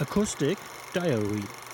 Acoustic Diary.